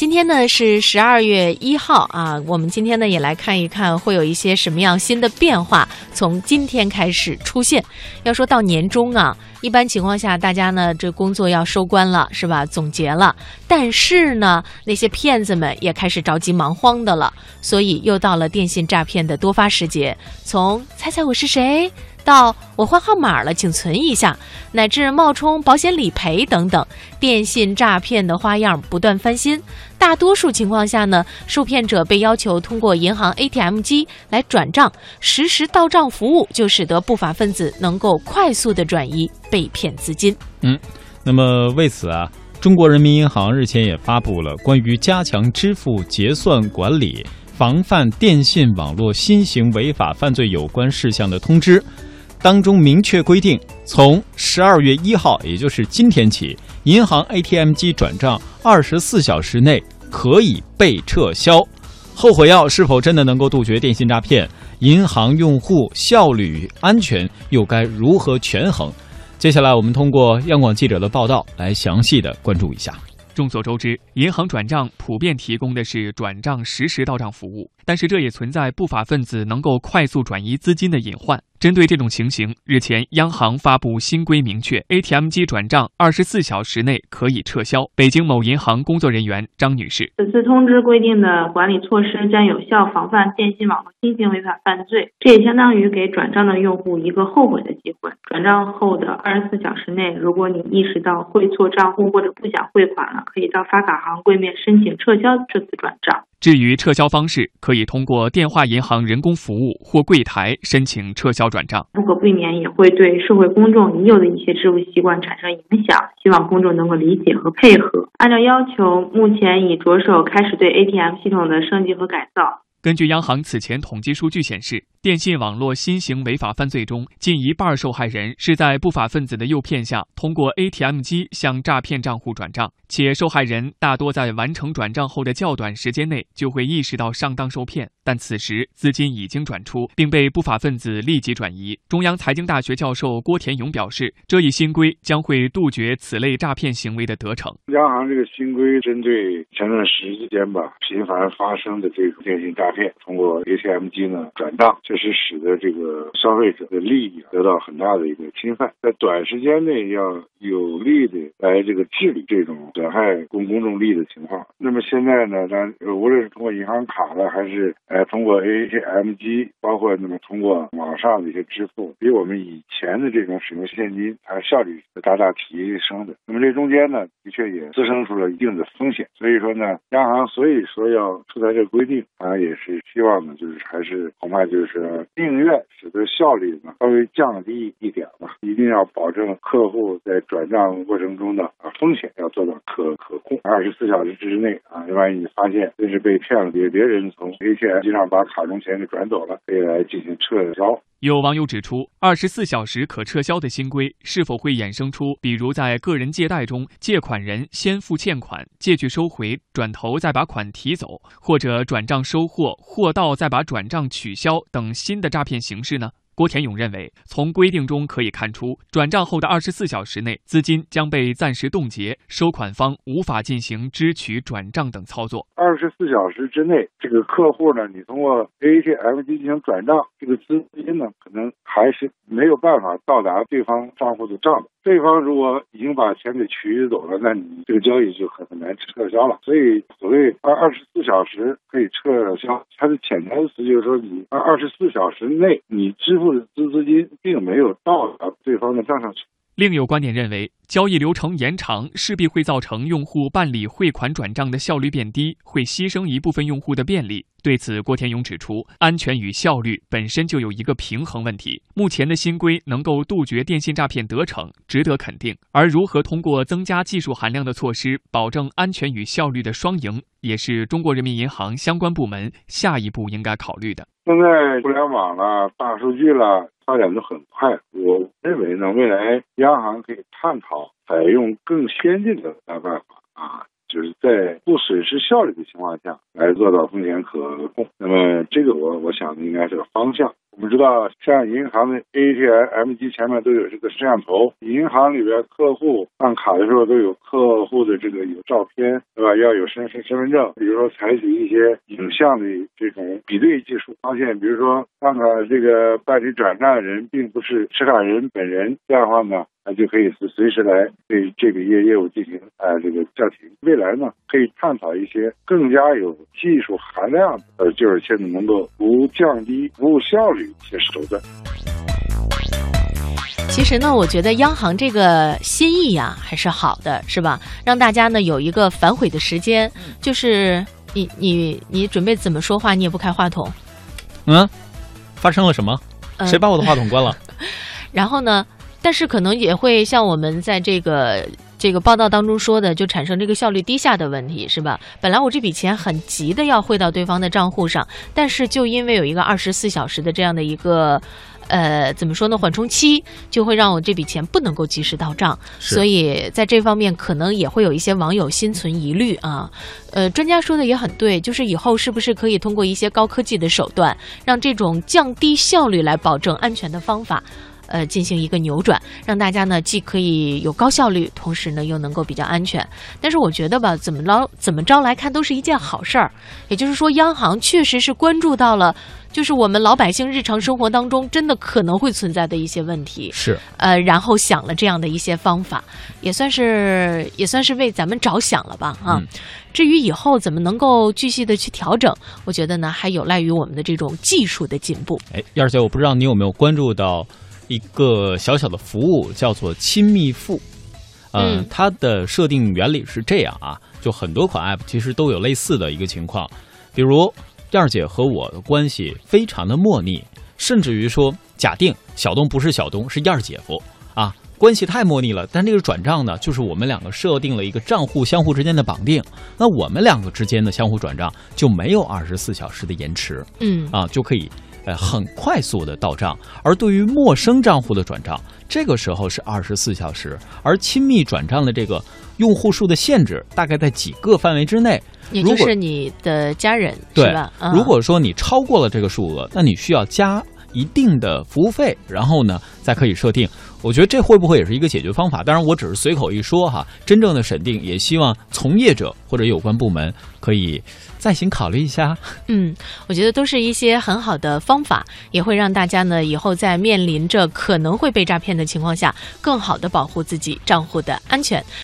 今天呢是十二月一号啊，我们今天呢也来看一看会有一些什么样新的变化，从今天开始出现。要说到年终啊，一般情况下大家呢这工作要收官了是吧？总结了，但是呢那些骗子们也开始着急忙慌的了，所以又到了电信诈骗的多发时节。从猜猜我是谁？到我换号码了，请存一下，乃至冒充保险理赔等等，电信诈骗的花样不断翻新。大多数情况下呢，受骗者被要求通过银行 ATM 机来转账，实时到账服务就使得不法分子能够快速的转移被骗资金。嗯，那么为此啊，中国人民银行日前也发布了关于加强支付结算管理、防范电信网络新型违法犯罪有关事项的通知。当中明确规定，从十二月一号，也就是今天起，银行 ATM 机转账二十四小时内可以被撤销。后悔药是否真的能够杜绝电信诈骗？银行用户效率与安全又该如何权衡？接下来，我们通过央广记者的报道来详细的关注一下。众所周知，银行转账普遍提供的是转账实时到账服务，但是这也存在不法分子能够快速转移资金的隐患。针对这种情形，日前央行发布新规，明确 ATM 机转账二十四小时内可以撤销。北京某银行工作人员张女士：此次通知规定的管理措施将有效防范电信网络新型违法犯罪，这也相当于给转账的用户一个后悔的机会。转账后的二十四小时内，如果你意识到汇错账户或者不想汇款了，可以到发卡行柜面申请撤销这次转账。至于撤销方式，可以通过电话银行人工服务或柜台申请撤销转账。不可避免也会对社会公众已有的一些支付习惯产生影响，希望公众能够理解和配合。按照要求，目前已着手开始对 ATM 系统的升级和改造。根据央行此前统计数据显示，电信网络新型违法犯罪中，近一半受害人是在不法分子的诱骗下，通过 ATM 机向诈骗账户转账，且受害人大多在完成转账后的较短时间内就会意识到上当受骗，但此时资金已经转出，并被不法分子立即转移。中央财经大学教授郭田勇表示，这一新规将会杜绝此类诈骗行为的得逞。央行这个新规针对前段时间吧频繁发生的这个电信诈。诈骗通过 ATM 机呢转账，这是使得这个消费者的利益得到很大的一个侵犯，在短时间内要有力的来这个治理这种损害公公众利益的情况。那么现在呢，咱无论是通过银行卡了，还是呃通过 ATM 机，包括那么通过网上的一些支付，比我们以前的这种使用现金，它效率是大大提升的。那么这中间呢，的确也滋生出了一定的风险。所以说呢，央行所以说要出台这个规定，啊也。是希望呢，就是还是恐怕就是宁愿使得效率呢稍微降低一点吧，一定要保证客户在转账过程中的啊风险要做到可可控，二十四小时之内啊，万一你发现真是被骗了，别别人从 ATM 机上把卡中钱给转走了，可以来进行撤销。有网友指出，二十四小时可撤销的新规是否会衍生出，比如在个人借贷中，借款人先付欠款，借据收回，转头再把款提走，或者转账收货，货到再把转账取消等新的诈骗形式呢？郭田勇认为，从规定中可以看出，转账后的二十四小时内，资金将被暂时冻结，收款方无法进行支取、转账等操作。二十四小时之内，这个客户呢，你通过 ATM 机进行转账，这个资金呢，可能还是没有办法到达对方账户的账对方如果已经把钱给取走了，那你这个交易就很很难撤销了。所以，所谓二二十四小时可以撤销，它的潜台词就是说，你二二十四小时内你支付的资资金并没有到达对方的账上去。另有观点认为，交易流程延长势必会造成用户办理汇款转账的效率变低，会牺牲一部分用户的便利。对此，郭田勇指出，安全与效率本身就有一个平衡问题。目前的新规能够杜绝电信诈骗得逞，值得肯定。而如何通过增加技术含量的措施，保证安全与效率的双赢，也是中国人民银行相关部门下一步应该考虑的。现在互联网了，大数据了。发展的很快，我认为呢，未来央行可以探讨采用更先进的办法啊，就是在不损失效率的情况下来做到风险可控。那么这个我我想应该是个方向。我们知道，像银行的 ATM 机前面都有这个摄像头，银行里边客户办卡的时候都有客户的这个有照片，对吧？要有身身身份证，比如说采取一些影像的这种比对技术，发现比如说看看这个办理转账人并不是持卡人本人，这样的话呢。那就可以随随时来对这个业业务进行啊这个叫停。未来呢，可以探讨一些更加有技术含量的，呃，就是现在能够不降低服务效率一些手段。其实呢，我觉得央行这个心意呀还是好的，是吧？让大家呢有一个反悔的时间。就是你你你准备怎么说话，你也不开话筒。嗯，发生了什么？谁把我的话筒关了？然后呢？但是可能也会像我们在这个这个报道当中说的，就产生这个效率低下的问题，是吧？本来我这笔钱很急的要汇到对方的账户上，但是就因为有一个二十四小时的这样的一个，呃，怎么说呢？缓冲期就会让我这笔钱不能够及时到账，所以在这方面可能也会有一些网友心存疑虑啊。呃，专家说的也很对，就是以后是不是可以通过一些高科技的手段，让这种降低效率来保证安全的方法。呃，进行一个扭转，让大家呢既可以有高效率，同时呢又能够比较安全。但是我觉得吧，怎么着怎么着来看都是一件好事儿。也就是说，央行确实是关注到了，就是我们老百姓日常生活当中真的可能会存在的一些问题。是，呃，然后想了这样的一些方法，也算是也算是为咱们着想了吧？啊，至于以后怎么能够继续的去调整，我觉得呢还有赖于我们的这种技术的进步。哎，燕儿姐，我不知道你有没有关注到。一个小小的服务叫做亲密付，嗯，它的设定原理是这样啊，就很多款 app 其实都有类似的一个情况，比如燕儿姐和我的关系非常的莫逆，甚至于说假定小东不是小东是燕儿姐夫啊，关系太莫逆了，但这个转账呢，就是我们两个设定了一个账户相互之间的绑定，那我们两个之间的相互转账就没有二十四小时的延迟，嗯，啊就可以。呃，很快速的到账，而对于陌生账户的转账，这个时候是二十四小时，而亲密转账的这个用户数的限制大概在几个范围之内，也就是你的家人，对吧？如果说你超过了这个数额，那你需要加一定的服务费，然后呢，再可以设定。我觉得这会不会也是一个解决方法？当然，我只是随口一说哈。真正的审定，也希望从业者或者有关部门可以再行考虑一下。嗯，我觉得都是一些很好的方法，也会让大家呢以后在面临着可能会被诈骗的情况下，更好的保护自己账户的安全。